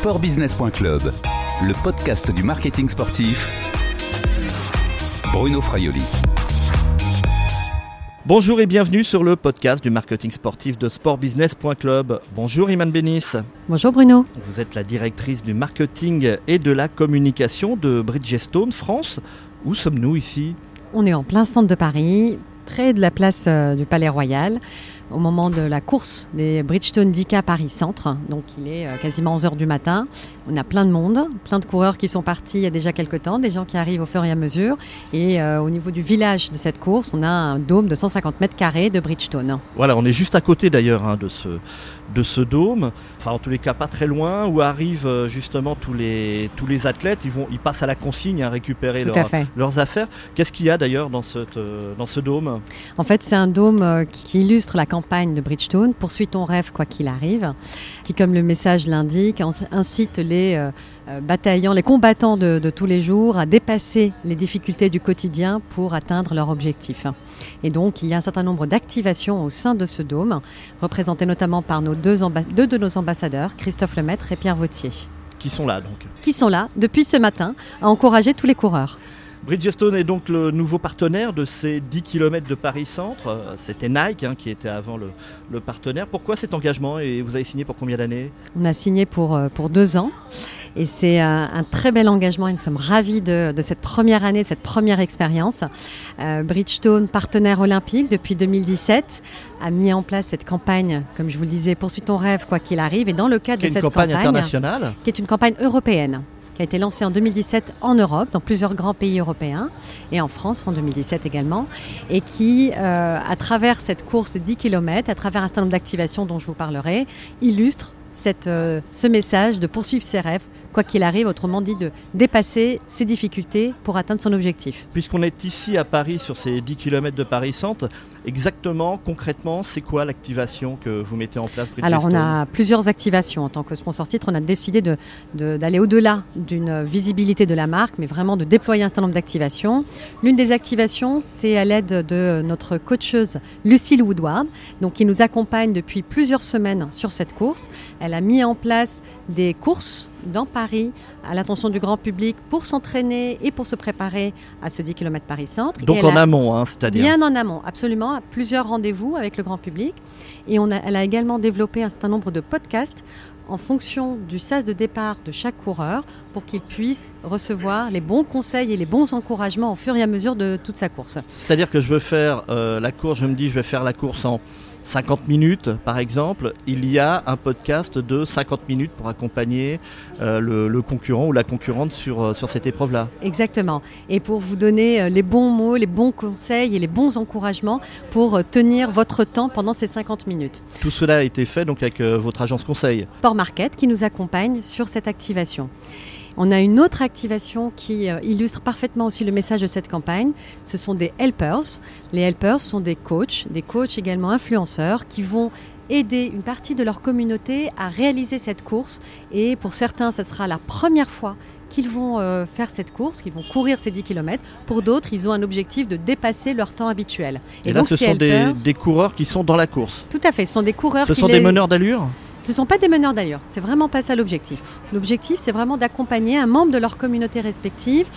Sportbusiness.club, le podcast du marketing sportif. Bruno Fraioli. Bonjour et bienvenue sur le podcast du marketing sportif de sportbusiness.club. Bonjour Iman Benis. Bonjour Bruno. Vous êtes la directrice du marketing et de la communication de Bridgestone France. Où sommes-nous ici? On est en plein centre de Paris, près de la place euh, du Palais Royal au moment de la course des Bridgestone 10K Paris Centre. Donc il est euh, quasiment 11h du matin. On a plein de monde, plein de coureurs qui sont partis il y a déjà quelques temps, des gens qui arrivent au fur et à mesure. Et euh, au niveau du village de cette course, on a un dôme de 150 mètres carrés de Bridgestone. Voilà, on est juste à côté d'ailleurs hein, de, ce, de ce dôme. Enfin, en tous les cas, pas très loin, où arrivent euh, justement tous les, tous les athlètes. Ils, vont, ils passent à la consigne à récupérer leurs affaires. Qu'est-ce qu'il y a d'ailleurs dans, dans ce dôme? En fait, c'est un dôme qui illustre la campagne de Bridgestone, Poursuis ton rêve quoi qu'il arrive, qui, comme le message l'indique, incite les euh, euh, bataillants, les combattants de, tous les jours à dépasser les difficultés du quotidien pour atteindre leur objectif. Et donc, il y a un certain nombre d'activations au sein de ce dôme, représentées notamment par nos deux, deux de nos ambassadeurs, Christophe Lemaître et Pierre Vautier. Qui sont là donc Qui sont là depuis ce matin à encourager tous les coureurs. Bridgestone est donc le nouveau partenaire de ces 10 km de Paris-Centre. Euh, c'était Nike hein, qui était avant le, partenaire. Pourquoi cet engagement et vous avez signé pour combien d'années? On a signé pour, euh, pour deux ans. Et c'est un, très bel engagement et nous sommes ravis de, cette première année, de cette première expérience. Euh, Bridgestone, partenaire olympique depuis 2017, a mis en place cette campagne, comme je vous le disais, Poursuis ton rêve quoi qu'il arrive. Et dans le cadre de cette campagne internationale, qui est une campagne européenne qui a été lancé en 2017 en Europe, dans plusieurs grands pays européens, et en France en 2017 également, et qui, euh, à travers cette course de 10 km, à travers un certain nombre d'activations dont je vous parlerai, illustre cette, euh, ce message de poursuivre ses rêves, quoi qu'il arrive, autrement dit de dépasser ses difficultés pour atteindre son objectif. Puisqu'on est ici à Paris sur ces 10 km de Paris-Centre, exactement, concrètement, c'est quoi l'activation que vous mettez en place Alors on a plusieurs activations. En tant que sponsor titre, on a décidé d'aller de, au-delà d'une visibilité de la marque, mais vraiment de déployer un certain nombre d'activations. L'une des activations, c'est à l'aide de notre coacheuse Lucille Woodward, donc qui nous accompagne depuis plusieurs semaines sur cette course. Elle a mis en place des courses dans Paris à l'attention du grand public pour s'entraîner et pour se préparer à ce 10 km Paris-Centre. Donc en amont, hein, c'est-à-dire Bien en amont, absolument, à plusieurs rendez-vous avec le grand public. Et on a, elle a également développé un certain nombre de podcasts en fonction du sas de départ de chaque coureur pour qu'il puisse recevoir les bons conseils et les bons encouragements au fur et à mesure de toute sa course. C'est-à-dire que je veux faire euh, la course, je me dis je vais faire la course en 50 minutes, par exemple, il y a un podcast de 50 minutes pour accompagner euh, le, concurrent ou la concurrente sur, euh, sur cette épreuve-là. Exactement. Et pour vous donner euh, les bons mots, les bons conseils et les bons encouragements pour tenir votre temps pendant ces 50 minutes. Tout cela a été fait donc avec votre agence conseil. Port Market qui nous accompagne sur cette activation. On a une autre activation qui euh, illustre parfaitement aussi le message de cette campagne. Ce sont des helpers. Les helpers sont des coachs, des coachs également influenceurs qui vont aider une partie de leur communauté à réaliser cette course. Et pour certains, ce sera la première fois qu'ils vont euh, faire cette course, qu'ils vont courir ces 10 km. Pour d'autres, ils ont un objectif de dépasser leur temps habituel. Et, là, ce sont des, coureurs qui sont dans la course. Tout à fait, ce sont des coureurs. Ce sont des meneurs d'allure? Ce ne sont pas des meneurs d'ailleurs, c'est vraiment pas ça l'objectif. L'objectif, c'est vraiment d'accompagner un membre de leur communauté respective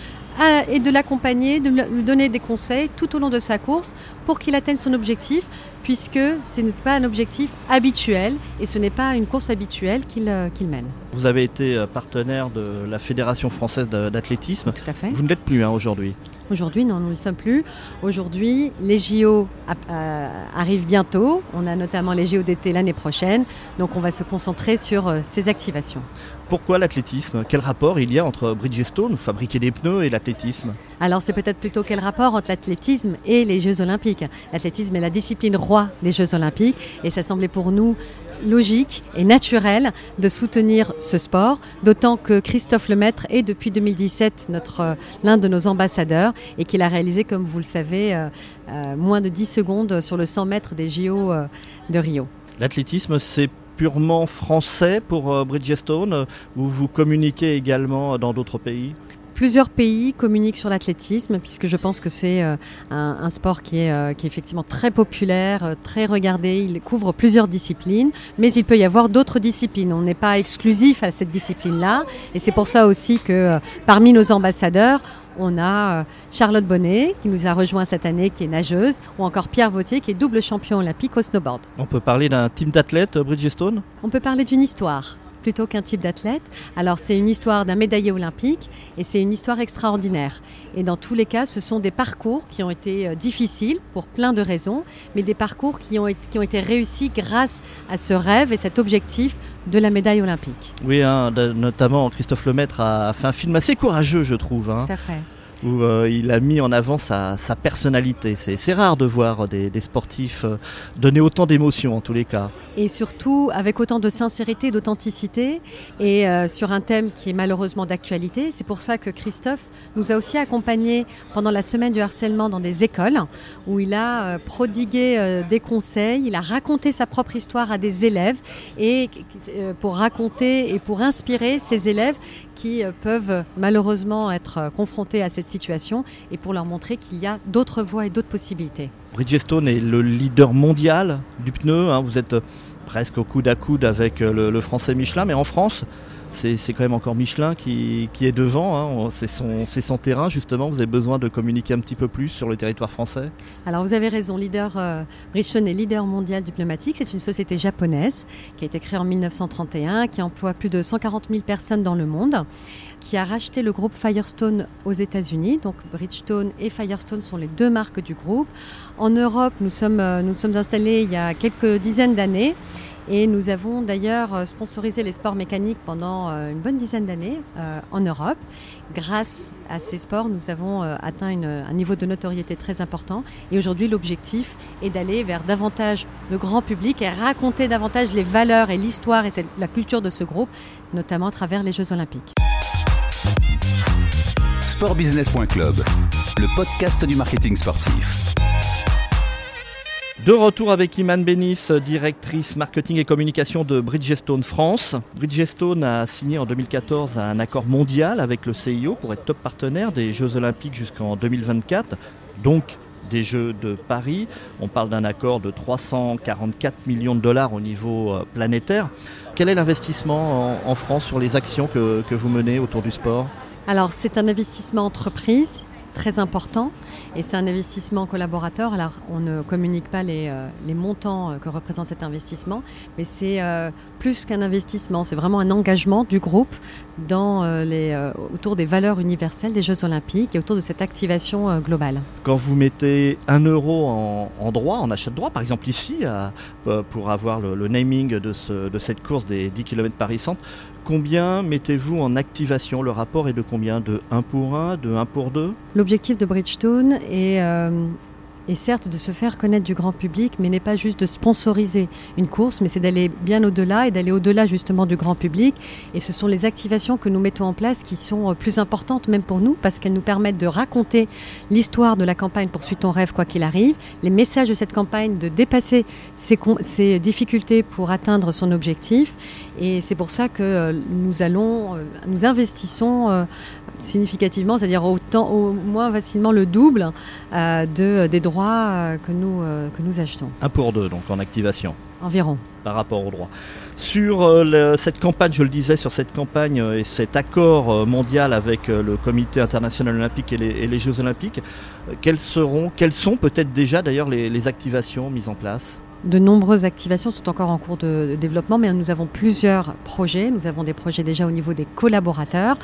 et de l'accompagner, de lui donner des conseils tout au long de sa course pour qu'il atteigne son objectif, puisque ce n'est pas un objectif habituel et ce n'est pas une course habituelle qu'il euh, mène. Vous avez été euh, partenaire de la Fédération française d'athlétisme. Tout à fait. Vous ne l'êtes plus hein, aujourd'hui. Aujourd'hui, non, nous ne le sommes plus. Aujourd'hui, les JO euh, arrivent bientôt. On a notamment les JO d'été l'année prochaine. Donc, on va se concentrer sur euh, ces activations. Pourquoi l'athlétisme? Quel rapport il y a entre Bridgestone, fabriquer des pneus, et l'athlétisme? Alors, c'est peut-être plutôt quel rapport entre l'athlétisme et les Jeux Olympiques. L'athlétisme est la discipline roi des Jeux Olympiques. Et ça semblait pour nous logique et naturel de soutenir ce sport, d'autant que Christophe Lemaître est depuis 2017 notre euh, l'un de nos ambassadeurs et qu'il a réalisé, comme vous le savez, euh, euh, moins de 10 secondes sur le 100 mètres des JO de Rio. L'athlétisme, c'est purement français pour Bridgestone ou vous communiquez également dans d'autres pays? Plusieurs pays communiquent sur l'athlétisme, puisque je pense que c'est un, un, sport qui est, qui est, effectivement très populaire, très regardé. Il couvre plusieurs disciplines, mais il peut y avoir d'autres disciplines. On n'est pas exclusif à cette discipline-là. Et c'est pour ça aussi que parmi nos ambassadeurs, on a euh, Charlotte Bonnet qui nous a rejoint cette année, qui est nageuse, ou encore Pierre Vautier qui est double champion olympique au snowboard. On peut parler d'un team d'athlètes, euh, Bridgestone? On peut parler d'une histoire plutôt qu'un type d'athlète. Alors c'est une histoire d'un médaillé olympique et c'est une histoire extraordinaire. Et dans tous les cas, ce sont des parcours qui ont été euh, difficiles pour plein de raisons, mais des parcours qui ont, qui ont été réussis grâce à ce rêve et cet objectif de la médaille olympique. Oui, hein, notamment Christophe Lemaître a fait un film assez courageux, je trouve. Hein. Ça fait où euh, il a mis en avant sa, personnalité. C'est rare de voir des, sportifs euh, donner autant d'émotions en tous les cas. Et surtout avec autant de sincérité, d'authenticité et euh, sur un thème qui est malheureusement d'actualité. C'est pour ça que Christophe nous a aussi accompagnés pendant la semaine du harcèlement dans des écoles où il a prodigué des conseils, il a raconté sa propre histoire à des élèves et pour raconter et pour inspirer ces élèves qui peuvent malheureusement être confrontés à cette situation et pour leur montrer qu'il y a d'autres voies et d'autres possibilités. Bridgestone est le leader mondial du pneu. Hein. Vous êtes presque au coude à coude avec le français Michelin, mais en France, c'est quand même encore Michelin qui, est devant. Hein. C'est son, terrain, justement. Vous avez besoin de communiquer un petit peu plus sur le territoire français Alors, vous avez raison. Leader, euh, est leader mondial du pneumatique. C'est une société japonaise qui a été créée en 1931, qui emploie plus de 140 000 personnes dans le monde qui a racheté le groupe Firestone aux États-Unis. Donc Bridgestone et Firestone sont les deux marques du groupe. En Europe, nous euh, nous sommes installés il y a quelques dizaines d'années et nous avons d'ailleurs euh, sponsorisé les sports mécaniques pendant euh, une bonne dizaine d'années euh, en Europe. Grâce à ces sports, nous avons atteint un niveau de notoriété très important. Et aujourd'hui, l'objectif est d'aller vers davantage le grand public et raconter davantage les valeurs et l'histoire et la culture de ce groupe, notamment à travers les Jeux olympiques. Sportbusiness.club, le podcast du marketing sportif. De retour avec Iman Benis, directrice marketing et communication de Bridgestone France. Bridgestone a signé en 2014 un accord mondial avec le CIO pour être top partenaire des Jeux Olympiques jusqu'en 2024, donc des Jeux de Paris. On parle d'un accord de 344 millions de dollars au niveau euh, planétaire. Quel est l'investissement en, France sur les actions que, que vous menez autour du sport? Alors c'est un investissement entreprise très important et c'est un investissement collaborateur. Alors, on ne communique pas les, euh, montants euh, que représente cet investissement, mais c'est euh, plus qu'un investissement, c'est vraiment un engagement du groupe dans, les, autour des valeurs universelles des Jeux Olympiques et autour de cette activation globale. Quand vous mettez un euro en, droit, en achat de droit, par exemple ici, pour avoir le, le naming de, ce, de, cette course des 10 km Paris-Centre, Combien mettez-vous en activation Le rapport est de combien De 1 pour 1 De 1 pour 2 L'objectif de Bridgestone est euh, et certes de se faire connaître du grand public, mais n'est pas juste de sponsoriser une course, mais c'est d'aller bien au-delà et d'aller au-delà justement du grand public. Et ce sont les activations que nous mettons en place qui sont euh, plus importantes même pour nous, parce qu'elles nous permettent de raconter l'histoire de la campagne Poursuit ton rêve quoi qu'il arrive, les messages de cette campagne, de dépasser ses, difficultés pour atteindre son objectif. Et c'est pour ça que euh, nous allons, euh, nous investissons significativement, c'est-à-dire autant, au moins facilement le double de, des droits euh, que, nous, euh, que nous achetons. Un pour deux, donc en activation Environ. Par rapport aux droits. Sur euh, cette campagne, je le disais, sur cette campagne et cet accord mondial avec le Comité international olympique et les, Jeux olympiques, quelles, seront, quelles sont peut-être déjà d'ailleurs les activations mises en place? De nombreuses activations sont encore en cours de, développement, mais nous avons plusieurs projets. Nous avons des projets déjà au niveau des collaborateurs.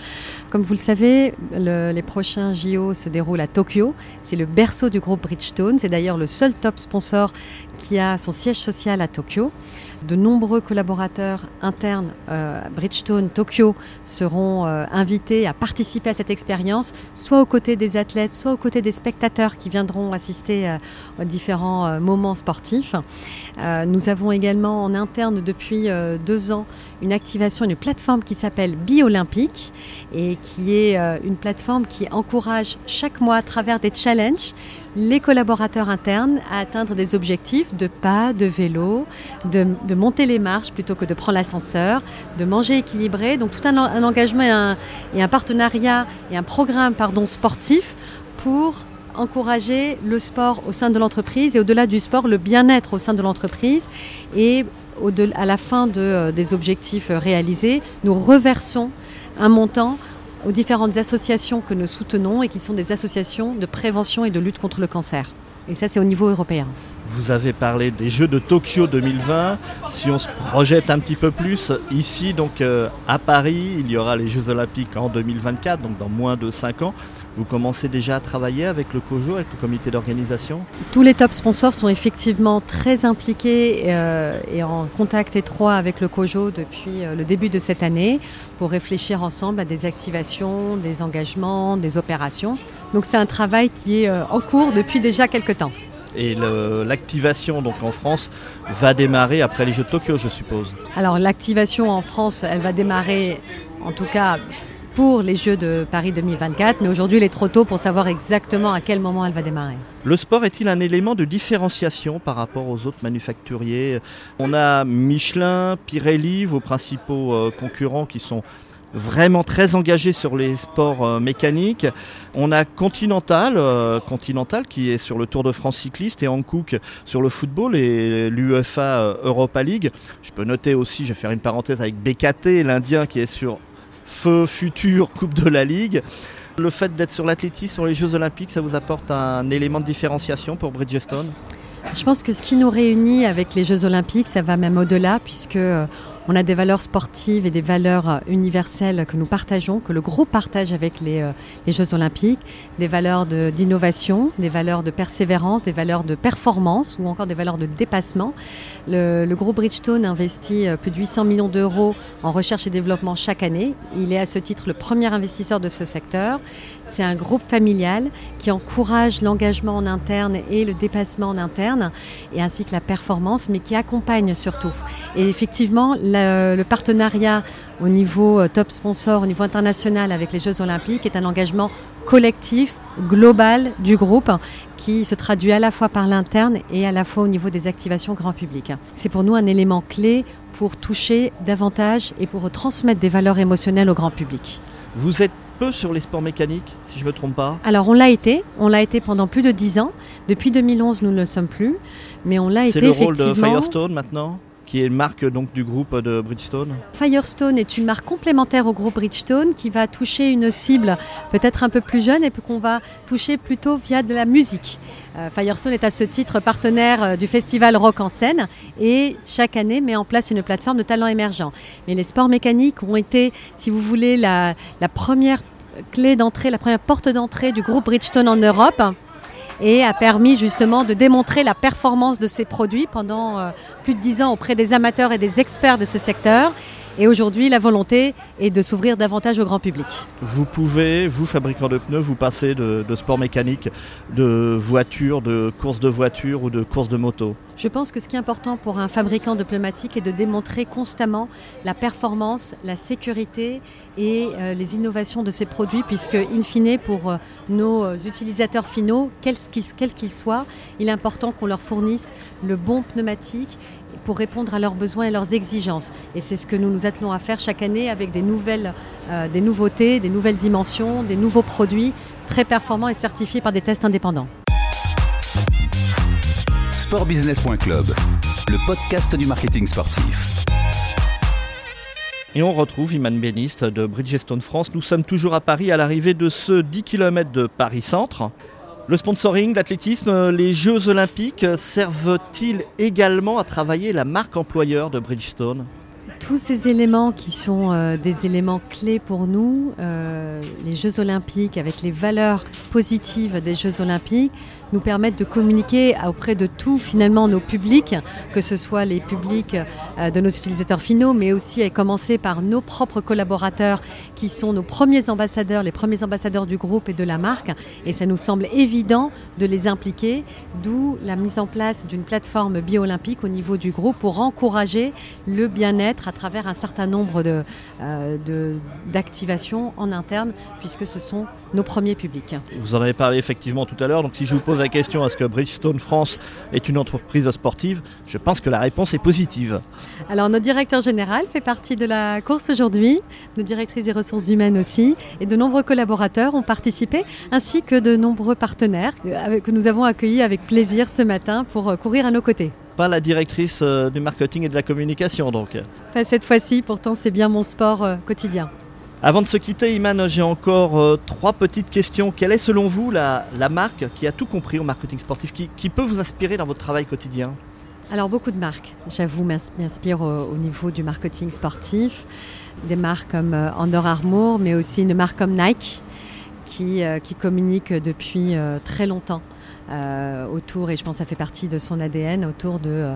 Comme vous le savez, les prochains JO se déroulent à Tokyo. C'est le berceau du groupe Bridgestone. C'est d'ailleurs le seul top sponsor qui a son siège social à Tokyo. De nombreux collaborateurs internes euh, Bridgestone Tokyo seront euh, invités à participer à cette expérience, soit aux côtés des athlètes, soit aux côtés des spectateurs qui viendront assister euh, aux différents moments sportifs. nous avons également en interne depuis deux ans une activation, une plateforme qui s'appelle Biolympique et qui est une plateforme qui encourage chaque mois à travers des challenges les collaborateurs internes à atteindre des objectifs de pas, de vélo, de, monter les marches plutôt que de prendre l'ascenseur, de manger équilibré. Donc tout un, engagement et un, partenariat et un programme sportif pour encourager le sport au sein de l'entreprise et au-delà du sport, le bien-être au sein de l'entreprise. Et à la fin euh, des objectifs euh, réalisés, nous reversons un montant aux différentes associations que nous soutenons et qui sont des associations de prévention et de lutte contre le cancer. Et ça, c'est au niveau européen. Vous avez parlé des Jeux de Tokyo 2020. Si on se projette un petit peu plus, ici, donc euh, à Paris, il y aura les Jeux Olympiques en 2024, donc dans moins de 5 ans. Vous commencez déjà à travailler avec le COJO, avec le comité d'organisation? Tous les top sponsors sont effectivement très impliqués euh, et en contact étroit avec le COJO depuis euh, le début de cette année pour réfléchir ensemble à des activations, des engagements, des opérations. Donc c'est un travail qui est en cours depuis déjà quelques temps. Et l'activation donc en France va démarrer après les Jeux de Tokyo, je suppose. Alors l'activation en France, elle va démarrer en tout cas pour les Jeux de Paris 2024, mais aujourd'hui il est trop tôt pour savoir exactement à quel moment elle va démarrer. Le sport est-il un élément de différenciation par rapport aux autres manufacturiers? On a Michelin, Pirelli, vos principaux euh, concurrents qui sont vraiment très engagés sur les sports euh, mécaniques. On a Continental, euh, Continental qui est sur le Tour de France cycliste et Hankook sur le football et l'UEFA Europa League. Je peux noter aussi, je vais faire une parenthèse avec BKT, l'Indien qui est sur feu futur Coupe de la Ligue. Le fait d'être sur l'athlétisme, sur les Jeux Olympiques, ça vous apporte un élément de différenciation pour Bridgestone? Je pense que ce qui nous réunit avec les Jeux Olympiques, ça va même au-delà, puisque euh, on a des valeurs sportives et des valeurs euh, universelles que nous partageons, que le groupe partage avec les, euh, Jeux olympiques, des valeurs d'innovation, des valeurs de persévérance, des valeurs de performance ou encore des valeurs de dépassement. Le, le groupe Bridgestone investit euh, plus de 800 millions d'euros en recherche et développement chaque année. Il est à ce titre le premier investisseur de ce secteur. C'est un groupe familial qui encourage l'engagement en interne et le dépassement en interne, et ainsi que la performance, mais qui accompagne surtout. Et effectivement, le, partenariat au niveau euh, top sponsor, au niveau international avec les Jeux Olympiques est un engagement collectif, global du groupe qui se traduit à la fois par l'interne et à la fois au niveau des activations grand public. C'est pour nous un élément clé pour toucher davantage et pour transmettre des valeurs émotionnelles au grand public. Vous êtes peu sur les sports mécaniques, si je ne me trompe pas? Alors on l'a été, on l'a été pendant plus de 10 ans. Depuis 2011, nous ne le sommes plus, mais on l'a été effectivement. C'est le rôle de Firestone maintenant? Qui est une marque donc du groupe de Bridgestone Firestone est une marque complémentaire au groupe Bridgestone qui va toucher une cible peut-être un peu plus jeune et qu'on va toucher plutôt via de la musique. Euh, Firestone est à ce titre partenaire euh, du festival Rock en scène et chaque année met en place une plateforme de talents émergents. Mais les sports mécaniques ont été, si vous voulez, la, la première clé d'entrée, la première porte d'entrée du groupe Bridgestone en Europe et a permis justement de démontrer la performance de ces produits pendant euh, plus de dix ans auprès des amateurs et des experts de ce secteur. Et aujourd'hui, la volonté est de s'ouvrir davantage au grand public. Vous pouvez, vous fabricants de pneus, vous passer de, sport mécanique, de voitures, de courses de voitures ou de courses de moto Je pense que ce qui est important pour un fabricant de pneumatiques est de démontrer constamment la performance, la sécurité et euh, les innovations de ces produits, puisque, in fine, pour euh, nos euh, utilisateurs finaux, quels qu'ils soient, il est important qu'on leur fournisse le bon pneumatique pour répondre à leurs besoins et leurs exigences. Et c'est ce que nous nous attelons à faire chaque année avec des nouvelles, euh, des nouveautés, des nouvelles dimensions, des nouveaux produits très performants et certifiés par des tests indépendants. Sportbusiness.club, le podcast du marketing sportif. Et on retrouve Iman Benist de Bridgestone France. Nous sommes toujours à Paris à l'arrivée de ce 10 km de Paris Centre. Le sponsoring, l'athlétisme, euh, les Jeux olympiques servent-ils également à travailler la marque employeur de Bridgestone? Tous ces éléments qui sont euh, des éléments clés pour nous, euh, les Jeux olympiques avec les valeurs positives des Jeux olympiques, nous permettent de communiquer auprès de tous finalement nos publics, que ce soit les publics euh, de nos utilisateurs finaux, mais aussi à commencer par nos propres collaborateurs qui sont nos premiers ambassadeurs, les premiers ambassadeurs du groupe et de la marque. Et ça nous semble évident de les impliquer, d'où la mise en place d'une plateforme bio-olympique au niveau du groupe pour encourager le bien-être à travers un certain nombre euh, d'activations de, en interne, puisque ce sont nos premiers publics. Vous en avez parlé effectivement tout à l'heure, donc si je vous pose la question est-ce que Bridgestone France est une entreprise sportive Je pense que la réponse est positive. Alors notre directeur général fait partie de la course aujourd'hui, nos directrices des ressources humaines aussi, et de nombreux collaborateurs ont participé, ainsi que de nombreux partenaires euh, que nous avons accueillis avec plaisir ce matin pour euh, courir à nos côtés pas la directrice euh, du marketing et de la communication donc. Pas cette fois-ci, pourtant c'est bien mon sport quotidien. Avant de se quitter, Iman, j'ai encore euh, trois petites questions. Quelle est selon vous la, marque qui a tout compris au marketing sportif, qui, peut vous inspirer dans votre travail quotidien? Alors beaucoup de marques, j'avoue, m'inspirent au, niveau du marketing sportif. Des marques comme euh, Under Armour, mais aussi une marque comme Nike qui, euh, qui communique depuis très longtemps euh, autour, et je pense que ça fait partie de son ADN, autour de... Euh,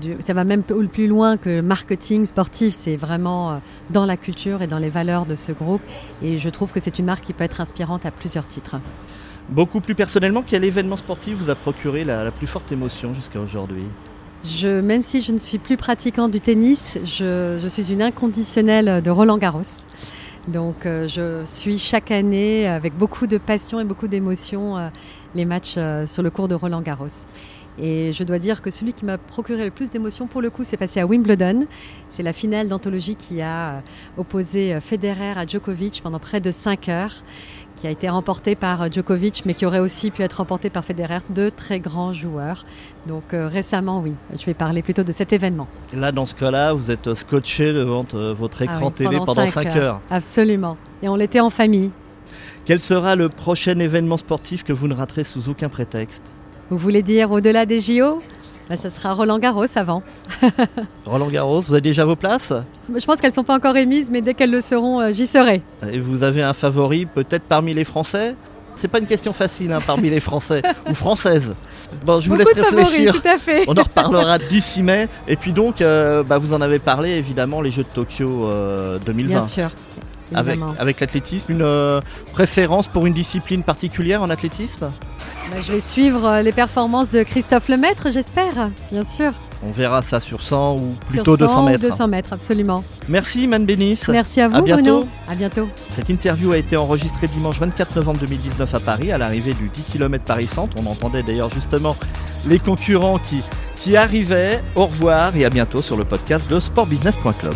du, ça va même plus loin que marketing sportif, c'est vraiment euh, dans la culture et dans les valeurs de ce groupe. Et je trouve que c'est une marque qui peut être inspirante à plusieurs titres. Beaucoup plus personnellement, quel événement sportif vous a procuré la, plus forte émotion jusqu'à aujourd'hui? Je, même si je ne suis plus pratiquante du tennis, je, je suis une inconditionnelle de Roland Garros. Donc je suis chaque année avec beaucoup de passion et beaucoup d'émotion les matchs euh, sur le cours de Roland Garros. Et je dois dire que celui qui m'a procuré le plus d'émotions, pour le coup, c'est passé à Wimbledon. C'est la finale d'anthologie qui a euh, opposé euh, Federer à Djokovic pendant près de 5 heures, qui a été remportée par Djokovic, mais qui aurait aussi pu être remportée par Federer, deux très grands joueurs. Donc récemment, oui, je vais parler plutôt de cet événement. Là, dans ce cas-là, vous êtes scotché devant votre ah écran télé pendant 5 heures. Absolument. Et on l'était en famille. Quel sera le prochain événement sportif que vous ne raterez sous aucun prétexte Vous voulez dire au-delà des JO bah, Ça sera Roland Garros avant. Roland Garros, vous avez déjà vos places? Je pense qu'elles ne sont pas encore émises, mais dès qu'elles le seront, euh, j'y serai. Et vous avez un favori peut-être parmi les Français? C'est pas une question facile hein, parmi les Français ou Françaises. Bon, je vous laisse réfléchir. tout à fait. On en reparlera d'ici mai. Et puis donc, euh, bah, vous en avez parlé évidemment, les Jeux de Tokyo 2020. Bien sûr avec, avec l'athlétisme. Une euh, préférence pour une discipline particulière en athlétisme? Bah, Je vais suivre euh, les performances de Christophe Lemaître, j'espère, bien sûr. On verra ça sur 100 ou plutôt 200 mètres. 200 mètres, absolument. Merci Man Bénis. Merci à vous, à bientôt. Bruno. À bientôt. Cette interview a été enregistrée dimanche 24 novembre 2019 à Paris, à l'arrivée du 10 km Paris-Centre. On entendait d'ailleurs justement les concurrents qui, qui arrivaient. Au revoir et à bientôt sur le podcast de sportbusiness.club.